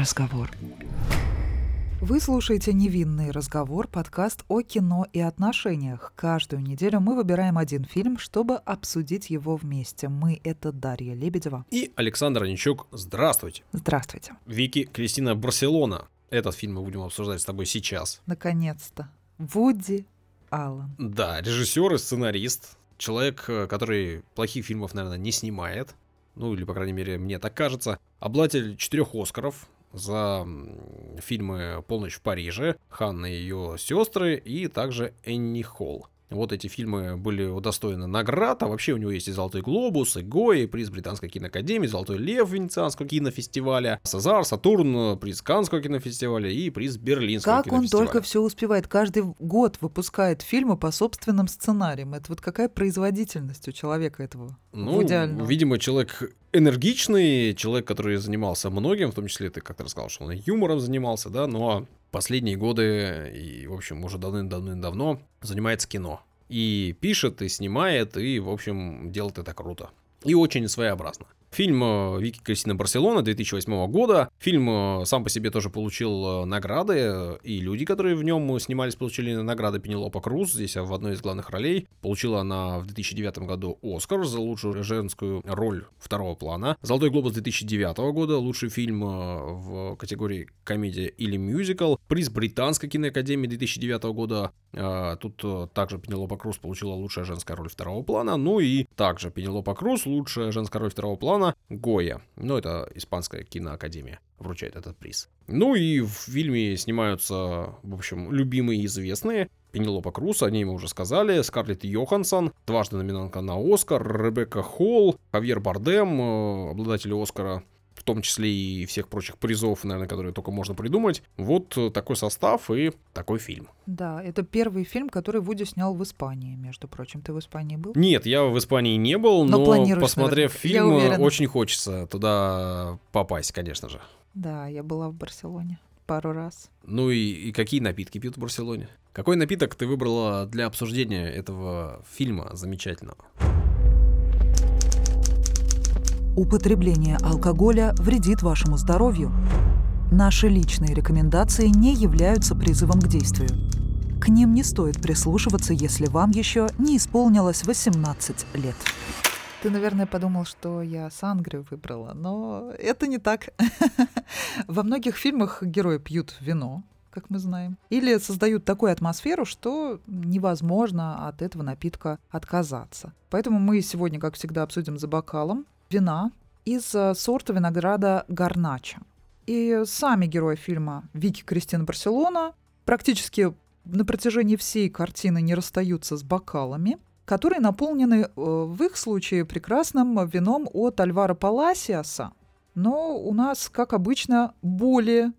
разговор. Вы слушаете «Невинный разговор» – подкаст о кино и отношениях. Каждую неделю мы выбираем один фильм, чтобы обсудить его вместе. Мы – это Дарья Лебедева. И Александр Аничук. Здравствуйте. Здравствуйте. Вики Кристина Барселона. Этот фильм мы будем обсуждать с тобой сейчас. Наконец-то. Вуди Аллен. Да, режиссер и сценарист. Человек, э, который плохих фильмов, наверное, не снимает. Ну, или, по крайней мере, мне так кажется. Обладатель четырех Оскаров за фильмы «Полночь в Париже», «Ханна и ее сестры» и также «Энни Холл». Вот эти фильмы были удостоены наград, а вообще у него есть и «Золотой глобус», и «Гои», приз Британской киноакадемии, «Золотой лев» Венецианского кинофестиваля, «Сазар», «Сатурн», приз Каннского кинофестиваля и приз Берлинского Как он кинофестиваля. только все успевает. Каждый год выпускает фильмы по собственным сценариям. Это вот какая производительность у человека этого? Ну, видимо, человек энергичный, человек, который занимался многим, в том числе ты как-то рассказал, что он и юмором занимался, да, но последние годы и, в общем, уже давным-давным-давно занимается кино. И пишет, и снимает, и, в общем, делает это круто. И очень своеобразно. Фильм э, Вики Кристина Барселона 2008 года. Фильм э, сам по себе тоже получил э, награды, и люди, которые в нем снимались, получили награды Пенелопа Круз, здесь в одной из главных ролей. Получила она в 2009 году Оскар за лучшую женскую роль второго плана. Золотой глобус 2009 года, лучший фильм в категории комедия или мюзикл. Приз Британской киноакадемии 2009 года. Тут также Пенелопа Круз получила лучшая женская роль второго плана. Ну и также Пенелопа Круз, лучшая женская роль второго плана. Гоя. Ну, это испанская киноакадемия вручает этот приз. Ну и в фильме снимаются, в общем, любимые и известные. Пенелопа Круз, о ней мы уже сказали, Скарлетт Йоханссон, дважды номинантка на Оскар, Ребекка Холл, Хавьер Бардем, э, обладатель Оскара, в том числе и всех прочих призов, наверное, которые только можно придумать. Вот э, такой состав и такой фильм. Да, это первый фильм, который Вуди снял в Испании, между прочим. Ты в Испании был? Нет, я в Испании не был, Но но, посмотрев наверняка. Я фильм, э, очень хочется туда попасть, конечно же. Да, я была в Барселоне пару раз. Ну и, и какие напитки пьют в Барселоне? Какой напиток ты выбрала для обсуждения этого фильма замечательного? Употребление алкоголя вредит вашему здоровью. Наши личные рекомендации не являются призывом к действию. К ним не стоит прислушиваться, если вам еще не исполнилось 18 лет. Ты, наверное, подумал, что я сангрию выбрала, но это не так. Во многих фильмах герои пьют вино, как мы знаем, или создают такую атмосферу, что невозможно от этого напитка отказаться. Поэтому мы сегодня, как всегда, обсудим за бокалом вина из э, сорта винограда гарнача. И сами герои фильма Вики Кристина Барселона практически на протяжении всей картины не расстаются с бокалами, которые наполнены э, в их случае прекрасным вином от Альвара Паласиаса. Но у нас, как обычно, более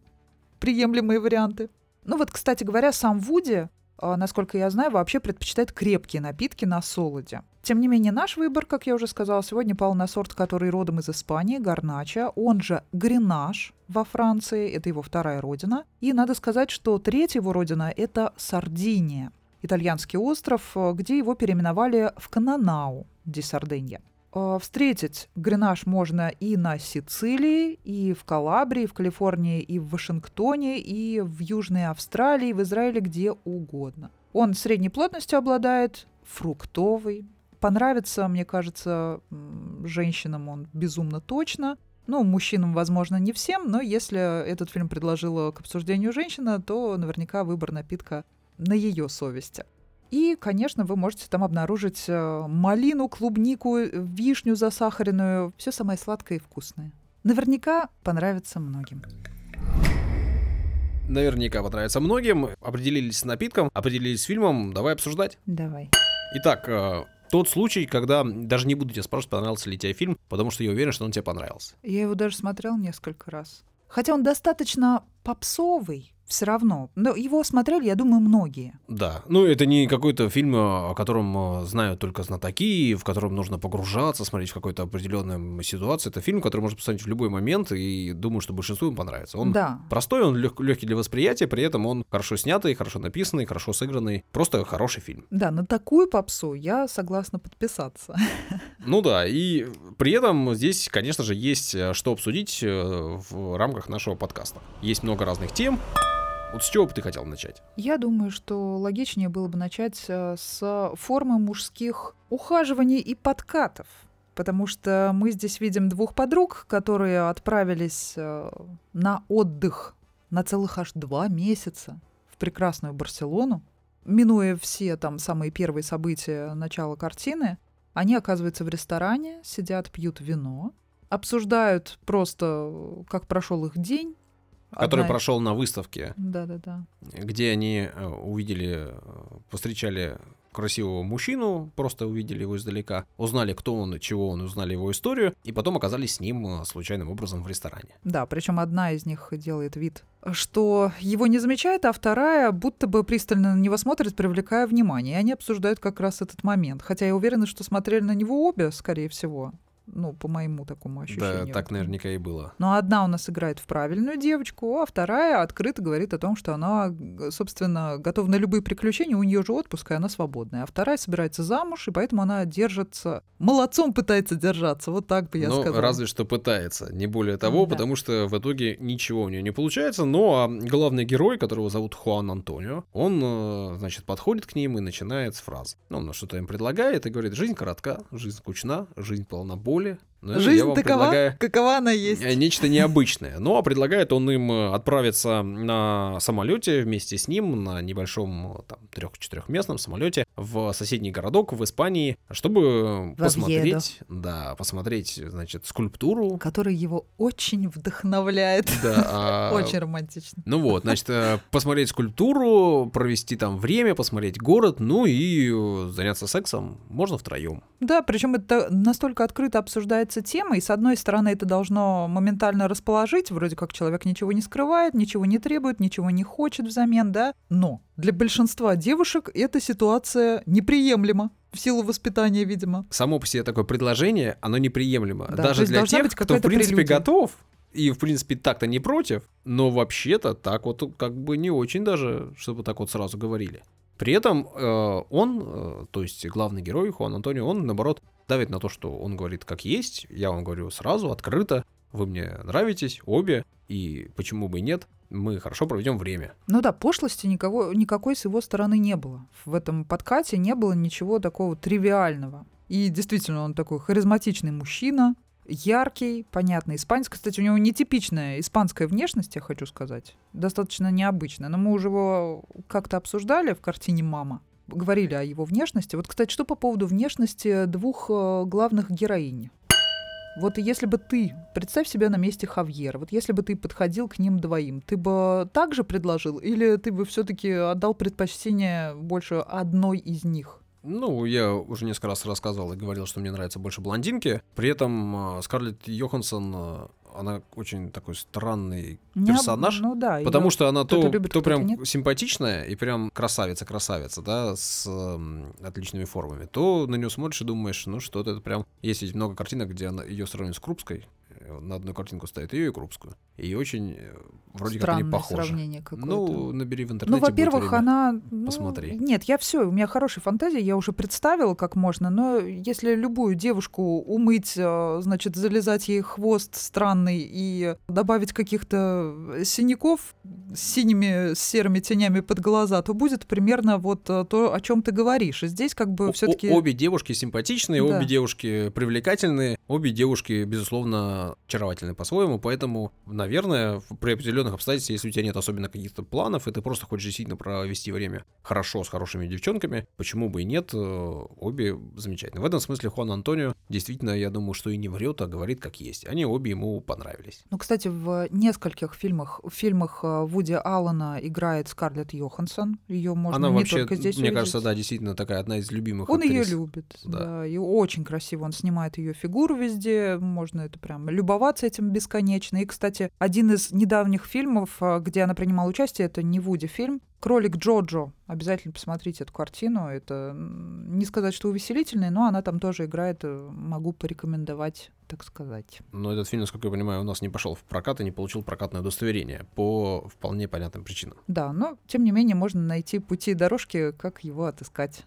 приемлемые варианты. Ну вот, кстати говоря, сам Вуди, а, насколько я знаю, вообще предпочитает крепкие напитки на солоде. Тем не менее, наш выбор, как я уже сказала, сегодня пал на сорт, который родом из Испании, гарнача, он же гренаж во Франции, это его вторая родина. И надо сказать, что третья его родина – это Сардиния, итальянский остров, где его переименовали в Кананау, ди Сардинья. Э, Встретить гренаж можно и на Сицилии, и в Калабрии, в Калифорнии, и в Вашингтоне, и в Южной Австралии, в Израиле, где угодно. Он средней плотностью обладает, фруктовый. Понравится, мне кажется, женщинам он безумно точно. Ну, мужчинам, возможно, не всем, но если этот фильм предложила к обсуждению женщина, то наверняка выбор напитка на ее совести. И, конечно, вы можете там обнаружить э, малину, клубнику, э, вишню засахаренную, все самое сладкое и вкусное. Наверняка понравится многим. Наверняка понравится многим. Определились с напитком, определились с фильмом. Давай обсуждать. Давай. Итак, э, тот случай, когда даже не буду тебя спрашивать, понравился ли тебе фильм, потому что я уверен, что он тебе понравился. Я его даже смотрел несколько раз. Хотя он достаточно попсовый все равно. Но его смотрели, я думаю, многие. Да. Ну, это не какой-то фильм, о котором знают только знатоки, в котором нужно погружаться, смотреть в какой-то определенной ситуации. Это фильм, который можно посмотреть в любой момент, и думаю, что большинству им понравится. Он Да. простой, он лег- легкий для восприятия, при этом он хорошо снятый, хорошо написанный, хорошо сыгранный. Просто хороший фильм. Да, на такую попсу я согласна подписаться. Ну да, и при этом здесь, конечно же, есть э, что обсудить э, в рамках нашего подкаста. Есть много разных тем. Вот с чего бы ты хотел начать? Я думаю, что логичнее было бы начать э, с формы мужских ухаживаний и подкатов. Потому что мы здесь видим двух подруг, которые отправились э, на отдых на целых аж два месяца в прекрасную Барселону. Минуя все там самые первые события начала картины, они оказываются в ресторане, сидят, пьют вино, обсуждают просто, как прошел их день. Который Одна- прошел на выставке, Да-да-да. где они э, увидели, э, повстречали красивого мужчину, просто увидели его издалека, узнали, кто он, чего он, узнали его историю, и потом оказались с ним э, случайным образом в ресторане. Да, причем одна из них делает вид, что его не замечает, а вторая будто бы пристально на него смотрит, привлекая внимание. И они обсуждают как раз этот момент. Хотя я уверена, что смотрели на него обе, скорее всего. Ну, по моему такому ощущению. Да, так наверняка и было. Но одна у нас играет в правильную девочку, а вторая открыто говорит о том, что она, собственно, готова на любые приключения, у нее же отпуск, и она свободная. А вторая собирается замуж, и поэтому она держится... Молодцом пытается держаться, вот так бы я ну, сказала. разве что пытается, не более того, Да. потому что в итоге ничего у нее не получается. Ну, а главный герой, которого зовут Хуан Антонио, он, э, значит, подходит к ним и начинает с фраз. Ну, он что-то им предлагает и говорит, жизнь коротка, жизнь скучна, жизнь полна боли. Но я Жизнь такова, какова она есть. э, нечто необычное. Ну, а предлагает он им э, отправиться на самолете вместе с ним на небольшом э, там трех-четырехместном самолете в соседний городок в Испании, чтобы В посмотреть, да, посмотреть, значит, скульптуру. который его очень вдохновляет. Да, а, Очень романтично. Ну вот, значит, посмотреть скульптуру, провести там время, посмотреть город, ну и заняться сексом можно втроем. Да, причем это настолько открыто обсуждается тема, и с одной стороны это должно моментально расположить, вроде как человек ничего не скрывает, ничего не требует, ничего не хочет взамен, да, но для большинства девушек эта ситуация неприемлема в силу воспитания, видимо. Само по себе такое предложение, оно неприемлемо. Да, Даже для тех, кто, в принципе, прелюдия. готов и, в принципе, так-то не против, но вообще-то так вот как бы не очень даже, чтобы так вот сразу говорили. При этом э, он, э, то есть главный герой Хуан Антонио, он, наоборот, давит на то, что он говорит как есть, я вам говорю сразу, открыто, вы мне нравитесь, обе, и почему бы и нет, мы хорошо проведем время. Ну да, пошлости никого, никакой с его стороны не было. В этом подкате не было ничего такого тривиального. И действительно, он такой харизматичный мужчина, яркий, понятный испанец. Кстати, у него нетипичная испанская внешность, я хочу сказать. Достаточно необычная. Но мы уже его как-то обсуждали в картине «Мама». Говорили о его внешности. Вот, кстати, что по поводу внешности двух э, главных героинь? Вот если бы ты, представь себя на месте Хавьера, вот если бы ты подходил к ним двоим, ты бы также предложил или ты бы все-таки отдал предпочтение больше одной из них? Ну, я уже несколько раз рассказывал и говорил, что мне нравятся больше блондинки. При этом э, Скарлетт Йоханссон, э, она очень такой странный Не об- персонаж. Ну да. Потому что она то, любит, то прям нет. симпатичная и прям красавица-красавица, да, с эм, отличными формами, то на нее смотришь и думаешь, ну что-то это прям... Есть ведь много картинок, где она ее сравнивают с Крупской, э, на одну картинку ставит ее и Крупскую, и очень э, вроде как они Странное похожи. сравнение какое-то. Ну, набери в интернете. Ну, во-первых, она... ну, посмотри. Нет, я все, у меня хорошая фантазия, я уже представила, как можно, но если любую девушку умыть, э, значит, залезать ей хвост странный и добавить каких-то синяков с синими, с серыми тенями под глаза, то будет примерно вот э, то, о чем ты говоришь. И здесь как бы все-таки... о- Обе девушки симпатичные, Да. обе девушки привлекательные, обе девушки, безусловно, очаровательны по-своему, поэтому, наверное, в- при определенных обстоятельствах, если у тебя нет особенно каких-то планов, и ты просто хочешь действительно провести время хорошо с хорошими девчонками, почему бы и нет, э, обе замечательные. В этом смысле Хуан Антонио действительно, я думаю, что и не врет, а говорит как есть. Они обе ему понравились. Ну, кстати, в нескольких фильмах, в фильмах э, Вуди Аллена играет Скарлетт Йоханссон. Ее можно Она не вообще, только здесь мне увидеть. кажется, да, действительно такая одна из любимых Он ее актрис. любит, Да. да. И очень красиво он снимает ее фигуру везде. Можно это прям любоваться этим бесконечно. И, кстати, один из недавних фильмов, а, где она принимала участие, это не Вуди фильм, Кролик Джоджо. Обязательно посмотрите эту картину. Это не сказать, что увеселительный, но она там тоже играет. э, Могу порекомендовать, так сказать. Но этот фильм, насколько я понимаю, у нас не пошел в прокат и не получил прокатное удостоверение по вполне понятным причинам. Да, но тем не менее можно найти пути и дорожки, как его отыскать.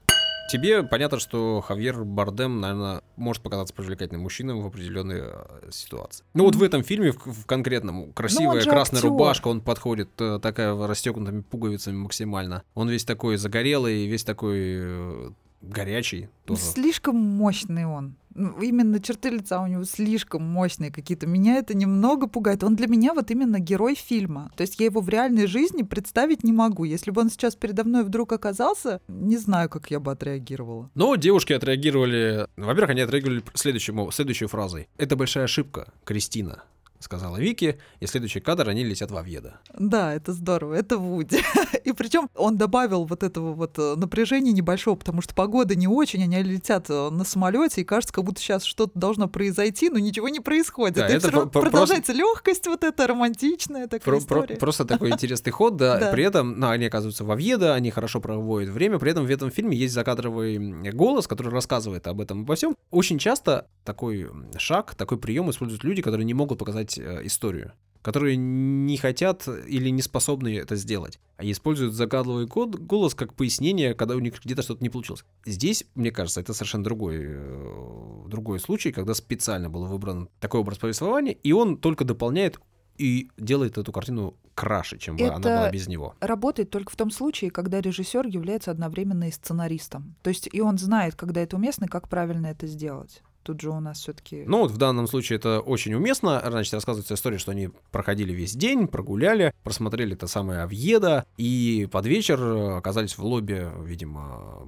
Тебе понятно, что Хавьер Бардем, наверное, может показаться привлекательным мужчиной в определенной э, ситуации. Ну вот в этом фильме в, в конкретном красивая же красная актер. рубашка, он подходит э, такая расстегнутыми пуговицами максимально. Он весь такой загорелый, весь такой э, горячий тоже. Слишком мощный он. Ну, Именно черты лица у него слишком мощные какие-то. Меня это немного пугает. Он для меня вот именно герой фильма. То есть я его в реальной жизни представить не могу. Если бы он сейчас передо мной вдруг оказался, не знаю, как я бы отреагировала. Но девушки отреагировали... Во-первых, они отреагировали следующему, следующей фразой. «Это большая ошибка, Кристина», сказала Вики, и следующий кадр они летят в Авьедо. Да, это здорово, это Вуди. И причем он добавил вот этого вот э, напряжения небольшого, потому что погода не очень, они летят э, на самолете, и кажется, как будто сейчас что-то должно произойти, но ничего не происходит. Да, и это про- про- продолжается легкость вот эта романтичная такая Про- про- история. просто такой интересный ход, да. Да. При этом, ну, они оказываются в Авьедо, они хорошо проводят время, при этом в этом фильме есть закадровый голос, который рассказывает об этом обо всем. Очень часто такой шаг, такой прием используют люди, которые не могут показать э, историю которые не хотят или не способны это сделать. Они используют загадливый код, голос как пояснение, когда у них где-то что-то не получилось. Здесь, мне кажется, это совершенно другой, э, другой случай, когда специально был выбран такой образ повествования, и он только дополняет и делает эту картину краше, чем бы она Это- была без него. Работает только в том случае, когда режиссер является одновременно и сценаристом. То есть и он знает, когда это уместно и как правильно это сделать. Тут же у нас все-таки Ну вот в данном случае это очень уместно. Значит, рассказывается история, что они проходили весь день, прогуляли, просмотрели это самое Авьеда, и под вечер э, оказались в лобби, видимо,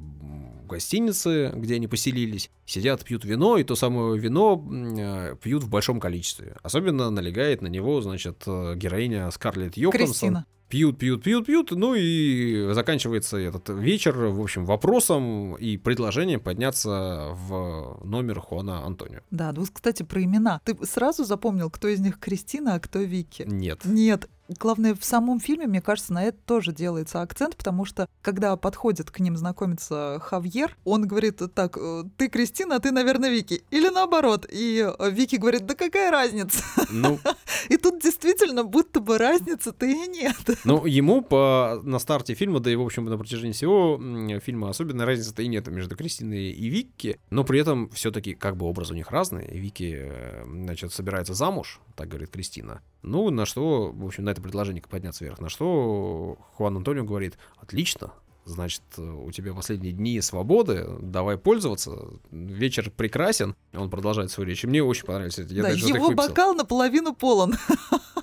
гостиницы, где они поселились, сидят, пьют вино, и то самое вино э, пьют в большом количестве. Особенно налегает на него, значит, э, героиня Скарлетт Йоханссон. Кристина. Пьют, пьют, пьют, пьют, ну и заканчивается этот вечер, в общем, вопросом и предложением подняться в номер Хуана Антонио. Да, ну, кстати, про имена. Ты сразу запомнил, кто из них Кристина, а кто Вики? Нет. Нет. Главное, в самом фильме, мне кажется, на это тоже делается акцент, потому что, когда подходит к ним знакомиться Хавьер, он говорит так, «Э, ты Кристина, а ты, наверное, Вики. Или наоборот. И э, Вики говорит, да какая разница? Ну, И тут действительно будто бы разницы-то и нет. ну, ему по, на старте фильма, да и, в общем, на протяжении всего фильма особенной разницы-то и нет между Кристиной и Вики, но при этом все-таки как бы образ у них разный. Вики, э, значит, собирается замуж, так говорит Кристина. Ну, на что, в общем, на это предложение подняться вверх, на что Хуан Антонио говорит, отлично, Значит, у тебя последние дни свободы, давай пользоваться. Вечер прекрасен. Он продолжает свою речь. И мне очень понравились эти. Я Да, даже его бокал наполовину полон.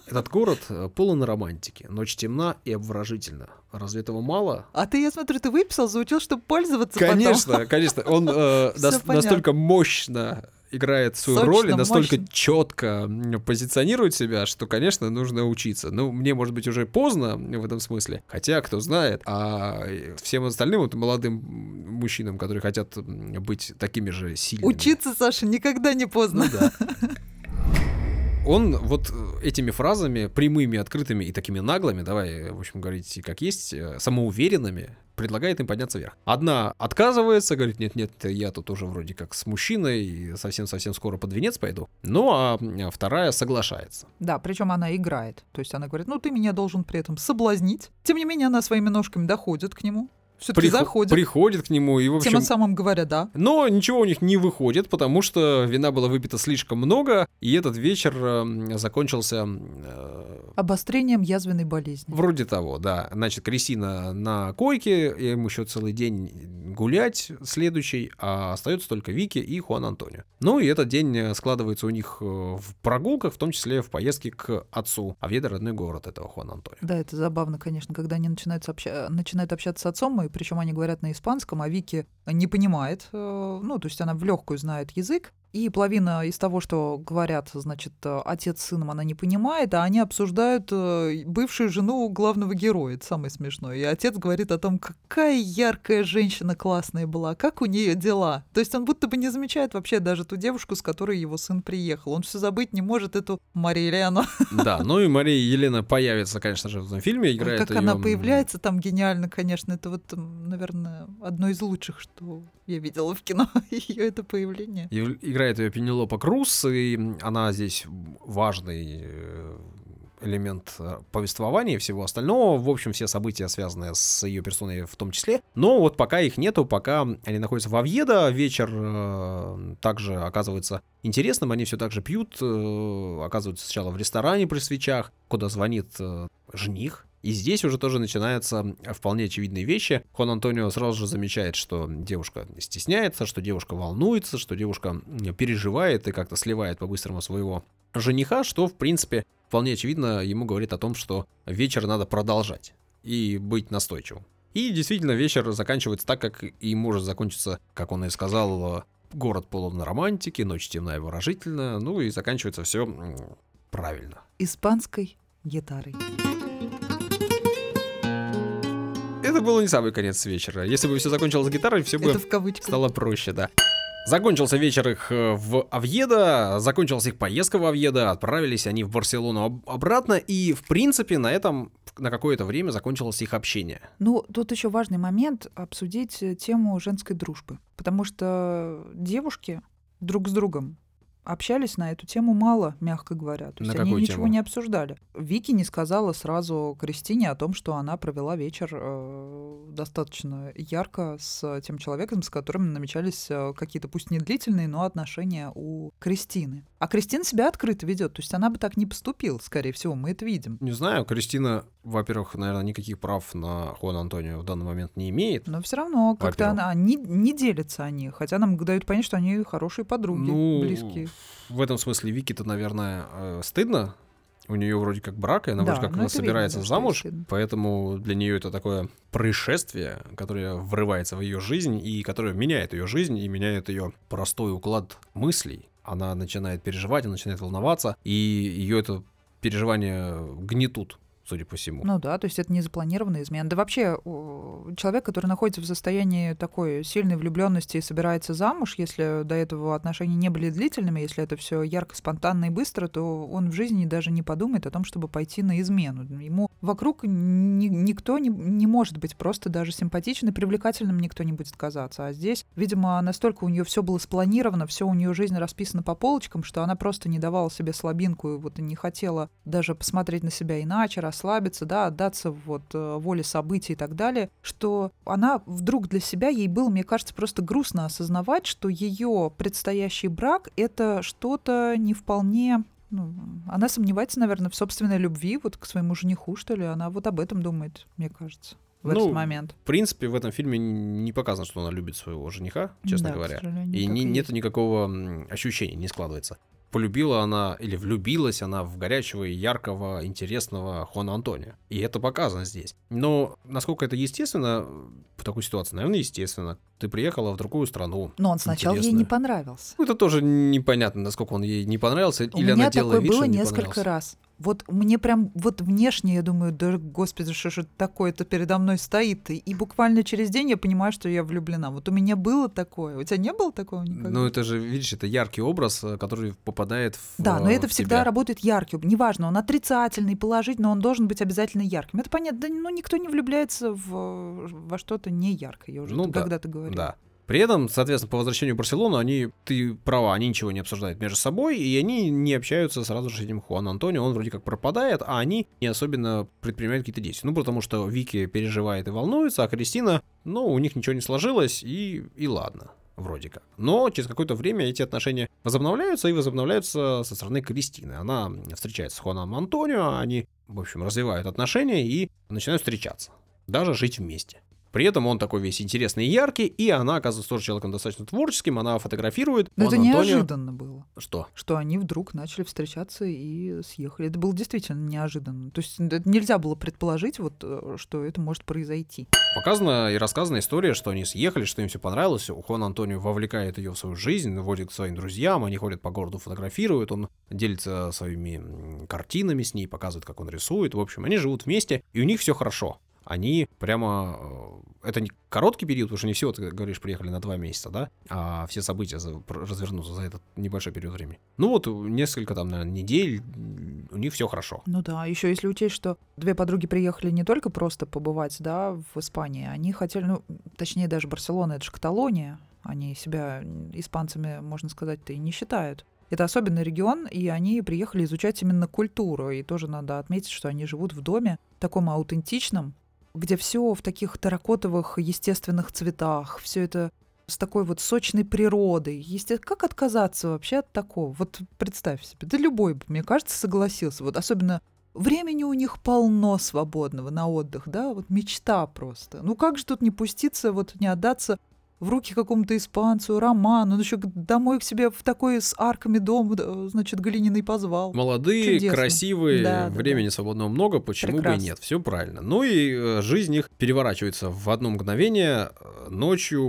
Этот город э, полон романтики. Ночь темна и обворожительна. Разве этого мало? А ты, я смотрю, ты выписал, заучил, чтобы пользоваться потом. Конечно, конечно. Он э, нас- настолько мощно играет свою Сочно, роль и настолько мощно. четко позиционирует себя, что, конечно, нужно учиться. Ну, мне, может быть, уже поздно в этом смысле. Хотя, кто знает. А всем остальным вот молодым мужчинам, которые хотят быть такими же сильными. Учиться, Саша, никогда не поздно. Ну да. Он вот э, этими фразами, прямыми, открытыми и такими наглыми, давай, э, в общем, говорить как есть, э, самоуверенными, предлагает им подняться вверх. Одна отказывается, говорит, нет-нет, я тут уже вроде как с мужчиной, совсем-совсем скоро под венец пойду. Ну, а м, вторая соглашается. Да, причем она играет. То есть она говорит, ну ты меня должен при этом соблазнить. Тем не менее, она своими ножками доходит к нему. Все-таки Прихо- заходит. Приходит к нему, и, в общем, Тем самым говоря, да. Но ничего у них не выходит, потому что вина была выпита слишком много, и этот вечер э, закончился э, Обострением язвенной болезни. Вроде того, да. Значит, Кристина на койке, им еще целый день гулять следующий, а остается только Вики и Хуан Антонио. Ну и этот день э, складывается у них э, в прогулках, в том числе в поездке к отцу. А Веда родной город этого Хуан Антонио. Да, это забавно, конечно, когда они начинают, сообща- начинают общаться с отцом, и причем они говорят на испанском, а Вики не понимает, э, ну, то есть она в легкую знает язык, И половина из того, что говорят, значит, э, отец с сыном, она не понимает, а они обсуждают э, бывшую жену главного героя. Это самое смешное. И отец говорит о том, какая яркая женщина классная была, как у нее дела. То есть он будто бы не замечает вообще даже ту девушку, с которой его сын приехал. Он все забыть не может эту Марию Елену. Да, ну и Мария Елена появится, конечно же, в этом фильме. Играет как ее... она появляется там гениально, конечно. Это вот, наверное, одно из лучших, что я видела в кино, ее это появление. Играет ее Пенелопа Круз, и она здесь важный э, элемент э, повествования и всего остального. В общем, все события, связанные с ее персоной в том числе. Но вот пока их нету, пока они находятся в Авьедо, вечер э, также оказывается интересным. Они все так же пьют, э, оказываются сначала в ресторане при свечах, куда звонит э, жених и здесь уже тоже начинаются вполне очевидные вещи. Хон Антонио сразу же замечает, что девушка стесняется, что девушка волнуется, что девушка переживает и как-то сливает по-быстрому своего жениха, что, в принципе, вполне очевидно ему говорит о том, что вечер надо продолжать и быть настойчивым. И действительно, вечер заканчивается так, как и может закончиться, как он и сказал, город полон романтики, ночь темная и выражительная, ну и заканчивается все правильно. Испанской гитарой был не самый конец вечера. Если бы все закончилось гитарой, все бы это в стало проще, да. Закончился вечер их э, в Авьедо, закончилась их поездка в Авьедо, отправились они в Барселону обратно, и, в принципе, на этом на какое-то время закончилось их общение. Ну, тут еще важный момент обсудить э, тему женской дружбы, потому что девушки друг с другом общались на эту тему мало, мягко говоря. То есть на они ничего тему? не обсуждали. Вики не сказала сразу Кристине о том, что она провела вечер э, достаточно ярко с тем человеком, с которым намечались э, какие-то, пусть не длительные, но отношения у Кристины. А Кристина себя открыто ведет. То есть она бы так не поступила, скорее всего, мы это видим. Не знаю, Кристина, во-первых, наверное, никаких прав на Хуан Антонио в данный момент не имеет. Но все равно как-то она не, не делится они, хотя нам дают понять, что они хорошие подруги, ну, близкие в этом смысле Вики-то, наверное, э, стыдно. У нее вроде как брак, и она да, вроде как ну, собирается видно, замуж, поэтому для нее это такое происшествие, которое врывается в ее жизнь и которое меняет ее жизнь и меняет ее простой уклад мыслей. Она начинает переживать, она начинает волноваться, и ее это переживание гнетут судя по всему. Ну да, то есть это не запланированная измена. Да вообще человек, который находится в состоянии такой сильной влюбленности и собирается замуж, если до этого отношения не были длительными, если это все ярко, спонтанно и быстро, то он в жизни даже не подумает о том, чтобы пойти на измену. Ему вокруг ни, никто не, не может быть просто даже симпатичным и привлекательным никто не будет казаться. А здесь, видимо, настолько у нее все было спланировано, все у нее жизнь расписана по полочкам, что она просто не давала себе слабинку и вот не хотела даже посмотреть на себя иначе, расслабиться, да, отдаться вот э, воле событий и так далее, что она вдруг для себя, ей было, мне кажется, просто грустно осознавать, что ее предстоящий брак — это что-то не вполне ну, она сомневается, наверное, в собственной любви вот к своему жениху, что ли. Она вот об этом думает, мне кажется, в ну, этот момент. В принципе, в этом фильме не показано, что она любит своего жениха, честно да, говоря. И не, нет никакого ощущения, не складывается полюбила она или влюбилась она в горячего, яркого, интересного Хуана Антония. И это показано здесь. Но насколько это естественно в такой ситуации? Наверное, естественно. Ты приехала в другую страну. Но он сначала ей не понравился. Ну, это тоже непонятно, насколько он ей не понравился. У или меня она делала такое вид, было несколько раз. Вот мне прям вот внешне я думаю, да господи, что же такое-то передо мной стоит. И, и буквально через день я понимаю, что я влюблена. Вот у меня было такое. У тебя не было такого никогда? Ну это же, видишь, это яркий образ, э, который попадает в Да, но это в всегда тебя. работает яркий. Неважно, он отрицательный, положительный, но он должен быть обязательно ярким. Это понятно. Да, ну никто не влюбляется в, во что-то не яркое. Я уже ну, когда-то да, говорила. Да. При этом, соответственно, по возвращению в Барселону, они, ты права, они ничего не обсуждают между собой, и они не общаются сразу же с этим Хуан Антонио, он вроде как пропадает, а они не особенно предпринимают какие-то действия. Ну, потому что Вики переживает и волнуется, а Кристина, ну, у них ничего не сложилось, и, и ладно вроде как. Но через какое-то время эти отношения возобновляются и возобновляются со стороны Кристины. Она встречается с Хуаном Антонио, они, в общем, развивают отношения и начинают встречаться, даже жить вместе. При этом он такой весь интересный и яркий, и она, оказывается, тоже человеком достаточно творческим, она фотографирует. Но это Антонио- неожиданно было, Что? что они вдруг начали встречаться и съехали. Это было действительно неожиданно. То есть нельзя было предположить, вот, э, что это может произойти. Показана и рассказана история, что они съехали, что им все понравилось. Хуан Антонио вовлекает ее в свою жизнь, водит к своим друзьям, они ходят по городу, фотографируют, он делится своими картинами с ней, показывает, как он рисует. В общем, они живут вместе, и у них все хорошо. Они прямо... э, Это не короткий период, потому что не все, ты говоришь, приехали на два месяца, да? А все события за- развернутся за этот небольшой период времени. Ну вот, несколько там, наверное, недель, у них все хорошо. Ну да, еще если учесть, что две подруги приехали не только просто побывать, да, в Испании, они хотели, ну, точнее даже Барселона, это же Каталония, они себя испанцами, можно сказать-то, и не считают. Это особенный регион, и они приехали изучать именно культуру. И тоже надо отметить, что они живут в доме таком аутентичном, где все в таких терракотовых естественных цветах, все это с такой вот сочной природой. Есте- Как отказаться вообще от такого? Вот представь себе, да любой, бы, мне кажется, согласился. Вот особенно времени у них полно свободного на отдых, да, вот мечта просто. Ну как же тут не пуститься, вот не отдаться в руки какому-то испанцу, роману, он еще домой к себе в такой с арками дом, да, значит, глиняный позвал. Молодые, Чудесно. красивые, Да, да, времени свободного много, почему бы и Прекрасно. нет? Все правильно. Ну и э, жизнь их переворачивается в одно мгновение. Э, Ночью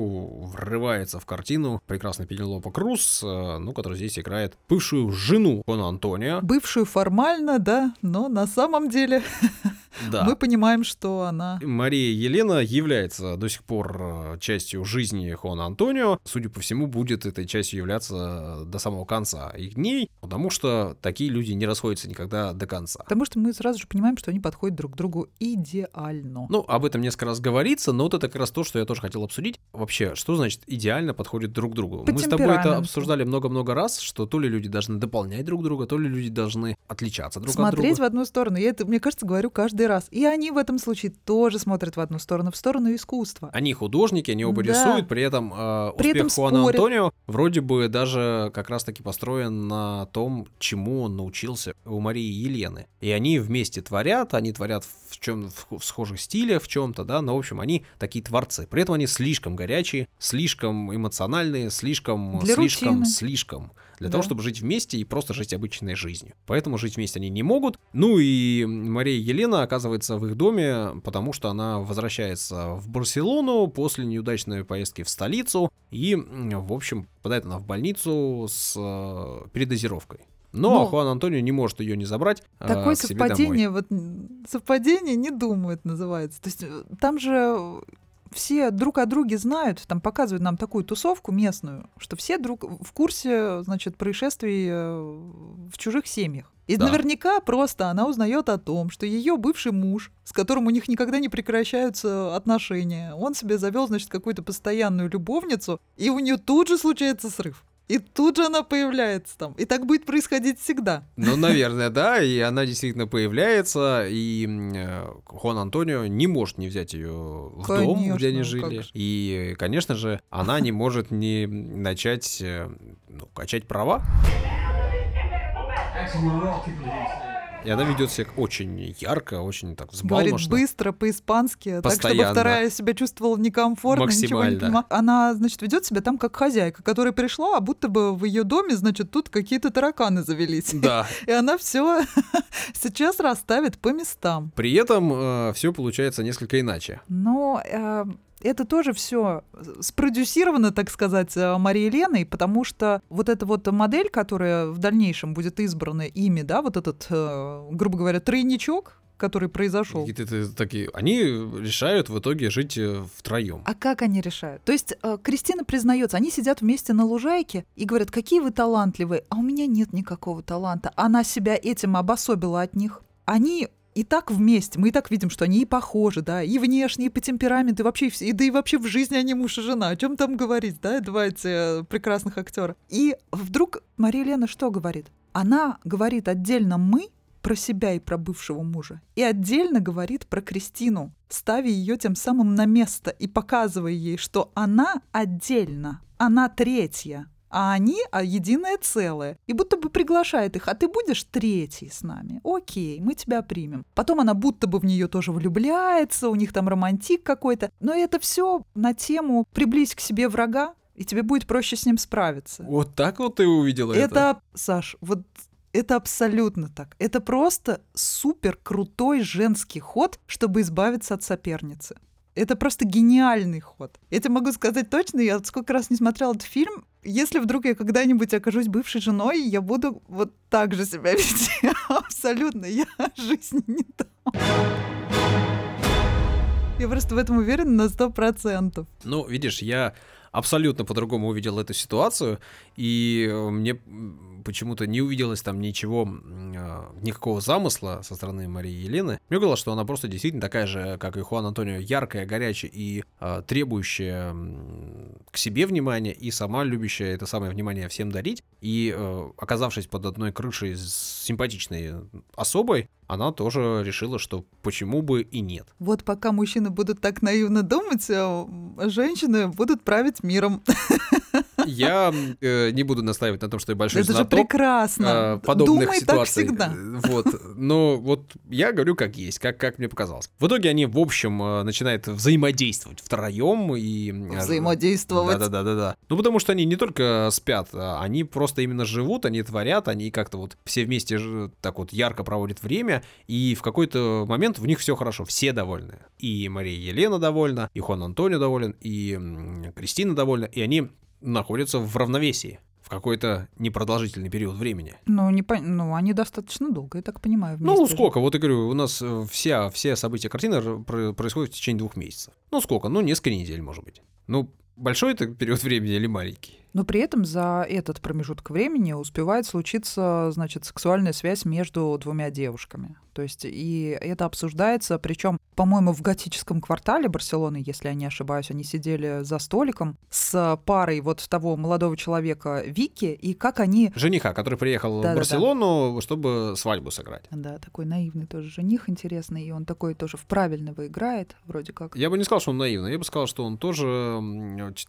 врывается в картину прекрасный Пенелопа Круз, э, ну, который здесь играет бывшую жену Хуана Антонио. Бывшую формально, да, но на самом деле Да. мы понимаем, что она... Мария Елена является до сих пор частью жизни Хуана Антонио. Судя по всему, будет этой частью являться э, до самого конца их дней, потому что такие люди не расходятся никогда до конца. Потому что мы сразу же понимаем, что они подходят друг к другу идеально. Ну, об этом несколько раз говорится, но вот это как раз то, что я тоже хотел обсудить. Вообще, что значит идеально подходит друг к другу? По Мы с тобой это обсуждали много-много раз, что то ли люди должны дополнять друг друга, то ли люди должны отличаться друг от Смотреть в друга. одну сторону. Я это, мне кажется, говорю каждый раз. И они в этом случае тоже смотрят в одну сторону, в сторону искусства. Они художники, они оба Да. рисуют, при этом э, При успех этом Хуана спорят. Антонио вроде бы даже как раз-таки построен на том, чему он научился у Марии Елены. И они вместе творят, они творят в чем в, в схожих стилях, в чем-то, да, но в общем они такие творцы. При этом они слишком горячие, слишком эмоциональные, слишком, Для слишком, рутины. слишком для Да. того, чтобы жить вместе и просто жить обычной жизнью. Поэтому жить вместе они не могут. Ну и Мария Елена оказывается в их доме, потому что она возвращается в Барселону после неудачной поездки в столицу и, в общем, попадает она в больницу с э, передозировкой. Но, Но- Хуан Антонио не может ее не забрать. э, Такое к себе домой. совпадение, вот м, совпадение не думают, называется. То есть э, там же все друг о друге знают, там показывают нам такую тусовку местную, что все друг в курсе, значит, происшествий э, в чужих семьях. И Да. наверняка просто она узнает о том, что ее бывший муж, с которым у них никогда не прекращаются отношения, он себе завел, значит, какую-то постоянную любовницу, и у нее тут же случается срыв. И тут же она появляется там. И так будет происходить всегда. Ну, наверное, да, и она действительно появляется, и э, Хуан Антонио не может не взять ее в дом, где Конечно, они как жили. же. И, конечно же, она не может не начать э, ну, качать права. И она ведет себя очень ярко, очень так Говорит взбалмошно. быстро, по-испански, так, чтобы Постоянно. вторая себя чувствовала некомфортно, ничего не понимала. Она, значит, ведет себя там как хозяйка, которая пришла, а будто бы в ее доме, значит, тут какие-то тараканы завелись. Да. И она все сейчас расставит по местам. При этом все получается несколько иначе. Но э, это тоже все спродюсировано, так сказать, э, Марией Леной, потому что вот эта вот модель, которая в дальнейшем будет избрана ими, да, вот этот, э, грубо говоря, тройничок, который произошел. Какие-то такие, они решают в итоге жить э, втроем. А как они решают? То есть э, Кристина признается, они сидят вместе на лужайке и говорят, какие вы талантливые, а у меня нет никакого таланта. Она себя этим обособила от них. Они и так вместе, мы и так видим, что они и похожи, да, и внешне, и по темпераменту, и вообще, и, да и вообще в жизни они муж и жена. О чем там говорить, да, два эти э, прекрасных актера. И вдруг Мария Лена что говорит? Она говорит отдельно мы про себя и про бывшего мужа, и отдельно говорит про Кристину, ставя ее тем самым на место и показывая ей, что она отдельно, она третья, а они а единое целое. И будто бы приглашает их, а ты будешь третий с нами. Окей, мы тебя примем. Потом она будто бы в нее тоже влюбляется, у них там романтик какой-то. Но это все на тему «приблизь к себе врага», и тебе будет проще с ним справиться. Вот так вот ты увидела это? Это, Саш, вот это абсолютно так. Это просто супер крутой женский ход, чтобы избавиться от соперницы. Это просто гениальный ход. Я тебе могу сказать точно, я сколько раз не смотрела этот фильм, если вдруг я когда-нибудь окажусь бывшей женой, я буду вот так же себя вести. Абсолютно. Я жизни не дам. Я просто в этом уверена на сто процентов. Ну, видишь, я абсолютно по-другому увидел эту ситуацию, и э, мне почему-то не увиделось там ничего, а, никакого замысла со стороны Марии Елены. Мне казалось, что она просто действительно такая же, как и Хуан Антонио, яркая, горячая и э, требующая к себе внимания, и сама любящая это самое внимание всем дарить. И э, оказавшись под одной крышей с симпатичной особой, она тоже решила, что почему бы и нет. Вот пока мужчины будут так наивно думать, а женщины будут править миром. Я э, не буду настаивать на том, что я большой Это знаток. же прекрасно. Э, подобных Думай ситуаций. так всегда. Вот. Но вот я говорю как есть, как, как мне показалось. В итоге они, в общем, э, начинают взаимодействовать втроем и... э, Взаимодействовать. Да-да-да-да. Ну, потому что они не только спят, а они просто именно живут, они творят, они как-то вот все вместе так вот ярко проводят время, и в какой-то момент в них все хорошо, все довольны. И Мария Елена довольна, и Хуан Антонио доволен, и Кристина довольна, и они находятся в равновесии в какой-то непродолжительный период времени. Ну, не пон- ну, они достаточно долго, я так понимаю. Ну, вместе сколько? Вот я говорю, у нас э, вся, все события картины происходят в течение двух месяцев. Ну, сколько? Ну, несколько недель, может быть. Ну, большой это период времени или маленький? Но при этом за этот промежуток времени успевает случиться, значит, сексуальная связь между двумя девушками. То есть и это обсуждается, причем, по-моему, в готическом квартале Барселоны, если я не ошибаюсь, они сидели за столиком с парой вот того молодого человека Вики, и как они... Жениха, который приехал в Да-да-да. Барселону, чтобы свадьбу сыграть. Да, такой наивный тоже жених интересный, и он такой тоже в правильного играет, вроде как. Я бы не сказал, что он наивный, я бы сказал, что он тоже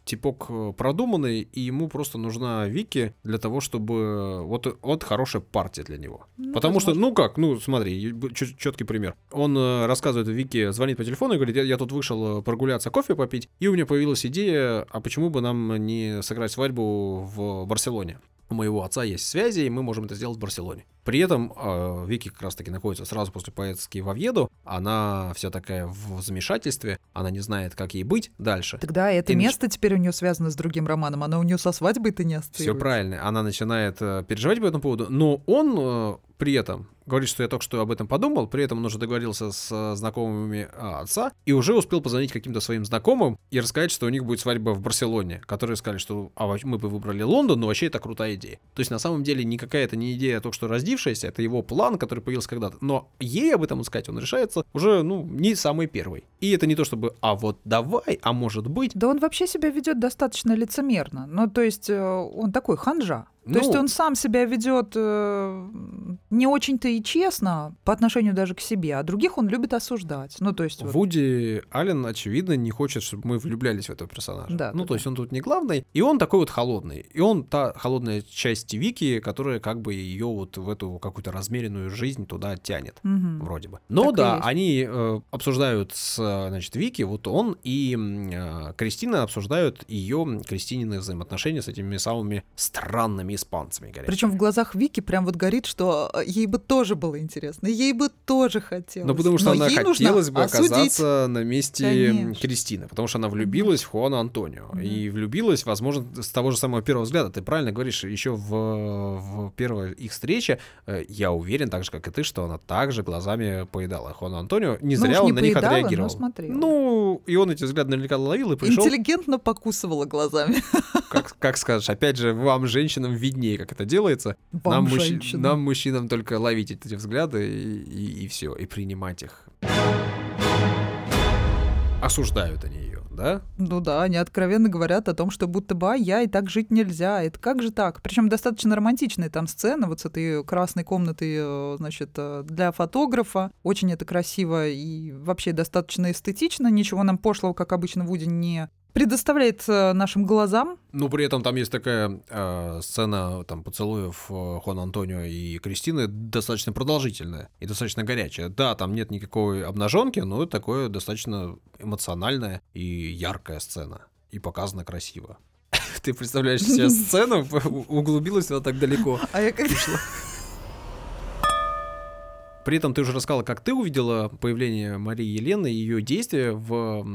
типок э, продуманный, и ему просто нужна Вики для того, чтобы... Вот, вот хорошая партия для него. Ну, Потому что, возможно. ну как, ну смотри, четкий пример. Он э, рассказывает Вике, звонит по телефону и говорит, я, я тут вышел э, прогуляться, кофе попить, и у меня появилась идея, а почему бы нам не сыграть свадьбу в Барселоне? У моего отца есть связи, и мы можем это сделать в Барселоне. При этом э, Вики как раз-таки находится сразу после поездки в Овьеду. Она вся такая в замешательстве, она не знает, как ей быть дальше. Тогда это И нач- место теперь у нее связано с другим романом, она у нее со свадьбой-то не Все ассоциируется. правильно. Она начинает э, переживать по этому поводу, но он э, при этом говорит, что я только что об этом подумал, при этом он уже договорился с э, знакомыми а, отца и уже успел позвонить каким-то своим знакомым и рассказать, что у них будет свадьба в Барселоне, которые сказали, что а, мы бы выбрали Лондон, но вообще это крутая идея. То есть на самом деле никакая это не идея только что раздившаяся, это его план, который появился когда-то. Но ей об этом сказать он решается уже, ну, не самый первый. И это не то чтобы, а вот давай, а может быть, Да он вообще себя ведет достаточно лицемерно. Ну, то есть э, он такой ханжа. То Ну- есть он сам себя ведет э, не очень-то и честно по отношению даже к себе, а других он любит осуждать. Ну, то есть вот, Вуди Аллен, очевидно, не хочет, чтобы мы влюблялись в этого персонажа. Да, ну, да, то да. есть он тут не главный, и он такой вот холодный. И он та холодная часть Вики, которая как бы ее вот в эту какую-то размеренную жизнь туда тянет. мгм. Вроде бы. Но Так да, они э, обсуждают с, значит, Вики, вот он и э, Кристина обсуждают ее, Кристинины взаимоотношения с этими самыми странными испанцами, говорят. Причем в глазах Вики прям вот горит, что э, ей бы тоже было интересно, ей бы тоже хотелось. Ну, потому что Но она ей хотелось бы осудить. оказаться на месте Конечно. Кристины, потому что она влюбилась в Хуана Антонио. Мгм. И влюбилась, возможно, с того же самого первого взгляда. Ты правильно говоришь, еще в, в первой их встрече, э, я уверен, так же, как и ты, что она также глазами поедала Хуана Антонио. Не Ну, зря уж он не на них поедала, отреагировал. Ну, и он эти взгляды наверняка ловил и пришел, Интеллигентно покусывала глазами. как, как скажешь, опять же, вам, женщинам, виднее, как это делается. Вам, нам, женщинам. нам, мужчинам, только ловить эти взгляды и, все, и принимать их. Осуждают они ее, да? Ну да, они откровенно говорят о том, что будто бы «А, я и так жить нельзя. Это как же так? Причем достаточно романтичная там сцена вот с этой красной комнатой, э, значит, э, для фотографа. Очень это красиво и вообще достаточно эстетично. Ничего нам пошлого, как обычно, Вуди не предоставляет э, нашим глазам. Ну, при этом там есть такая э, сцена там поцелуев э, Хуана Антонио и Кристины достаточно продолжительная и достаточно горячая. Да, там нет никакой обнаженки, но такое достаточно эмоциональная и яркая сцена. И показано красиво. Ты представляешь себе сцену, углубилась туда так далеко. А я как При этом ты уже рассказала, как ты увидела появление Марии Елены и ее действия в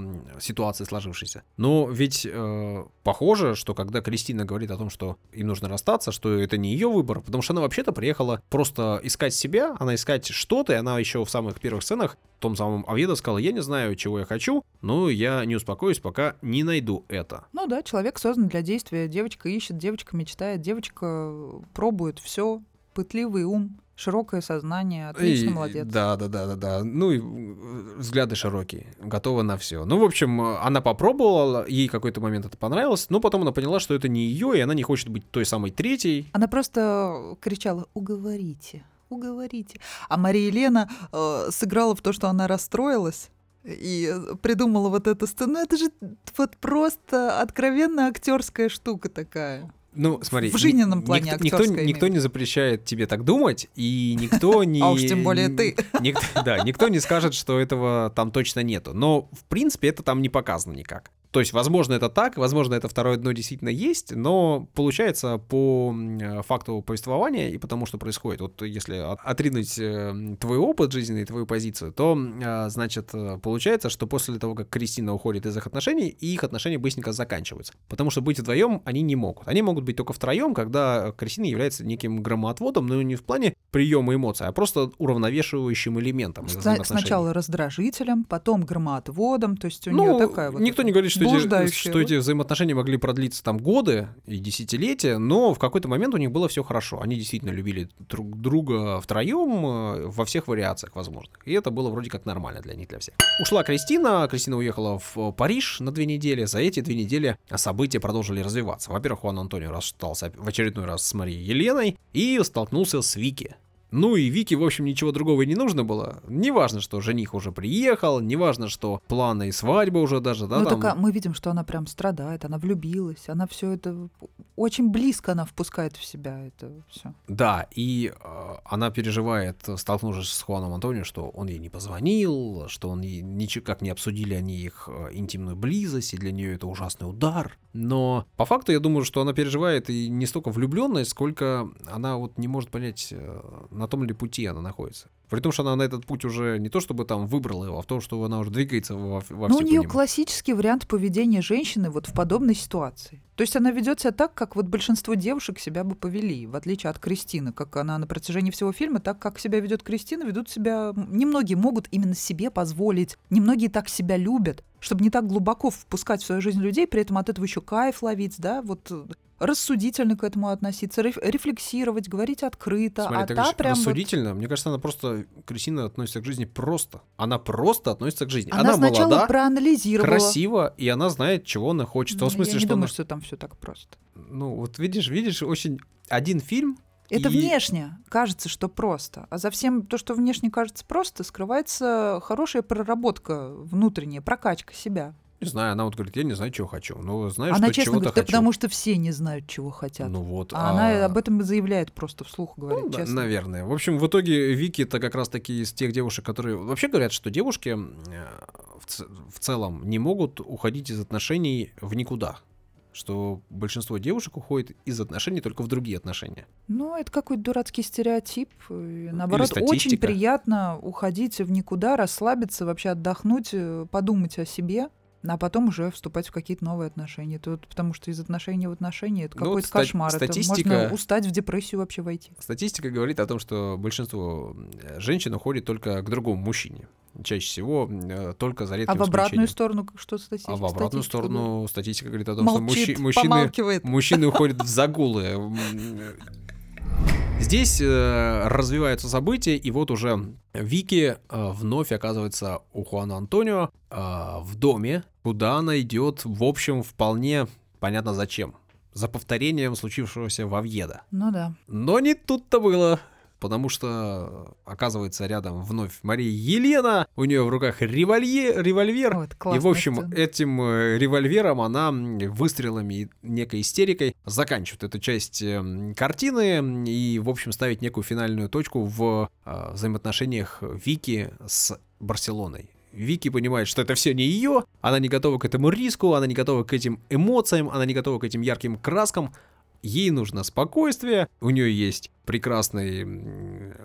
ситуации сложившейся. Но ведь э, похоже, что когда Кристина говорит о том, что им нужно расстаться, что это не ее выбор, потому что она вообще-то приехала просто искать себя, она искать что-то, и она еще в самых первых сценах в том самом Аведа сказала, я не знаю, чего я хочу, но я не успокоюсь, пока не найду это. Ну да, человек создан для действия. Девочка ищет, девочка мечтает, девочка пробует все, пытливый ум, широкое сознание, отлично, И- молодец. Да, да, да, да, да. Ну и э, взгляды широкие, готова на все. Ну, в общем, э, она попробовала, ей какой-то момент это понравилось, но потом она поняла, что это не ее, и она не хочет быть той самой третьей. Она просто кричала «Уговорите, уговорите». А Мария Елена э, сыграла в то, что она расстроилась и э, придумала вот эту сцену. Ну, это же вот просто откровенно актерская штука такая. Ну, смотри, В жизненном плане никто, никто, никто не запрещает тебе так думать, и никто не... А уж тем более ты. Никто, да, никто не скажет, что этого там точно нету. Но, в принципе, это там не показано никак. То есть, возможно, это так, возможно, это второе дно действительно есть, но получается по м, факту повествования и потому, что происходит. Вот если от- отринуть э, твой опыт жизненный, твою позицию, то, э, значит, э, получается, что после того, как Кристина уходит из их отношений, их отношения быстренько заканчиваются. Потому что быть вдвоем они не могут. Они могут быть только втроем, когда Кристина является неким громоотводом, но не в плане приема эмоций, а просто уравновешивающим элементом. Сна-. Сначала раздражителем, потом громоотводом, то есть у Ну, нее такая вот... никто не говорит, что эти, блуждающая что эти взаимоотношения могли продлиться там годы и десятилетия, но в какой-то момент у них было все хорошо. Они действительно любили друг друга втроем э, во всех вариациях возможных. И это было вроде как нормально для них, для всех. Ушла Кристина, Кристина уехала в э, Париж на две недели. За эти две недели события продолжили развиваться. Во-первых, Хуан Антонио расстался в очередной раз с Марией Еленой и столкнулся с Вики. Ну и Вике, в общем, ничего другого и не нужно было. Неважно, что жених уже приехал, неважно, что планы и свадьба уже даже, да, ну, там... так а мы видим, что она прям страдает, она влюбилась, она все это очень близко она впускает в себя это все. Да, и э, она переживает, столкнувшись с Хуаном Антонио, что он ей не позвонил, что он ей ничего как не обсудили они их э, интимную близость, и для нее это ужасный удар. Но по факту я думаю, что она переживает и не столько влюбленность, сколько она вот не может понять, э, на том ли пути она находится. При том, что она на этот путь уже не то чтобы там выбрала его, а в том, что она уже двигается во, во Ну, у нее классический вариант поведения женщины вот в подобной ситуации. То есть она ведет себя так, как вот большинство девушек себя бы повели, в отличие от Кристины, как она на протяжении всего фильма, так как себя ведет Кристина, ведут себя... Немногие могут именно себе позволить, немногие так себя любят, чтобы не так глубоко впускать в свою жизнь людей, при этом от этого еще кайф ловить, да, вот э, рассудительно к этому относиться, реф- рефлексировать, говорить открыто, Смотри, а так та же прям вот- рассудительно. Мне кажется, она просто, Кристина относится к жизни просто. Она просто относится к жизни. Она, Она, сначала молода, проанализировала. красиво, и она знает, чего она хочет. В том Ну, смысле, Я не что думаю, она- что там все так просто. Ну, вот видишь, видишь, очень один фильм. Это и- внешне кажется, что просто. А за всем то, что внешне кажется просто, скрывается хорошая проработка внутренняя, прокачка себя. Не знаю, она вот говорит, я не знаю, чего хочу. Ну, знаю, Она что честно говорит, «Да хочу. потому что все не знают, чего хотят. Ну вот. а она об этом и заявляет просто вслух, говорит Ну, да, честно. наверное. В общем, в итоге Вики это как раз-таки из тех девушек, которые... Вообще говорят, что девушки в, ц- в целом не могут уходить из отношений в никуда. Что большинство девушек уходит из отношений только в другие отношения. Ну, это какой-то дурацкий стереотип. И, наоборот, очень приятно уходить в никуда, расслабиться, вообще отдохнуть, э, подумать о себе. А потом уже вступать в какие-то новые отношения. Это вот потому что из отношения в отношения это Ну, какой-то ста- кошмар. Это статистика- можно устать в депрессию вообще войти. Статистика говорит о том, что большинство э, женщин уходит только к другому мужчине. Чаще всего э, только за редким А в обратную сторону что статистика? А в обратную статистика сторону статистика говорит о том, Молчит, что мужчи- мужчины, мужчины уходят в загулы. Здесь э, развиваются события, и вот уже Вики э, вновь оказывается у Хуана Антонио э, в доме, куда она идет, в общем, вполне понятно зачем. За повторением случившегося в Авьеда. Ну да. Но не тут-то было. потому что оказывается рядом вновь Мария Елена, у нее в руках револье, револьвер, Вот, и в общем сцена. этим э, револьвером она выстрелами и некой истерикой заканчивает эту часть эм, картины и в общем ставит некую финальную точку в э, взаимоотношениях Вики с Барселоной. Вики понимает, что это все не ее, она не готова к этому риску, она не готова к этим эмоциям, она не готова к этим ярким краскам. Ей нужно спокойствие, у нее есть прекрасный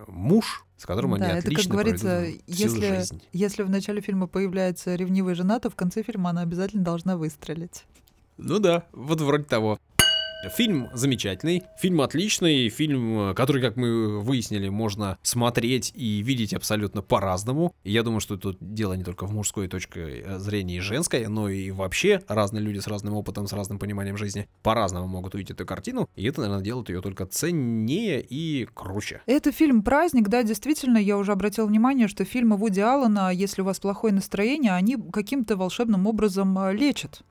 муж, с которым они Да, это, как говорится, если- жизнь. Если в начале фильма появляется ревнивая жена, то в конце фильма она обязательно должна выстрелить. Ну да, вот вроде того. Фильм замечательный, фильм отличный, фильм, э, который, как мы выяснили, можно смотреть и видеть абсолютно по-разному. Я думаю, что тут дело не только в мужской точке э, зрения и женской, но и вообще разные люди с разным опытом, с разным пониманием жизни по-разному могут увидеть эту картину, и это, наверное, делает ее только ценнее и круче. Это фильм «Праздник», да, действительно, я уже обратила внимание, что фильмы Вуди Аллена, если у вас плохое настроение, они каким-то волшебным образом а, лечат.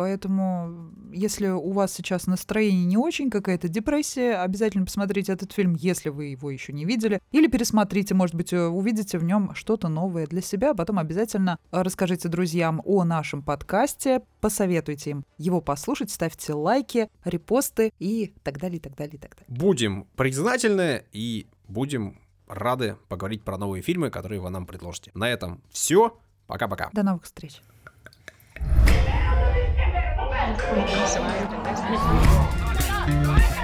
Поэтому, если у вас сейчас настроение не очень, какая-то депрессия, обязательно посмотрите этот фильм, если вы его еще не видели. Или пересмотрите, может быть, э, увидите в нем что-то новое для себя. Потом обязательно э, расскажите друзьям о нашем подкасте, посоветуйте им его послушать, ставьте лайки, репосты и так далее, и так далее, и так далее. Будем признательны и будем рады поговорить про новые фильмы, которые вы нам предложите. На этом все. Пока-пока. До новых встреч! Thank you.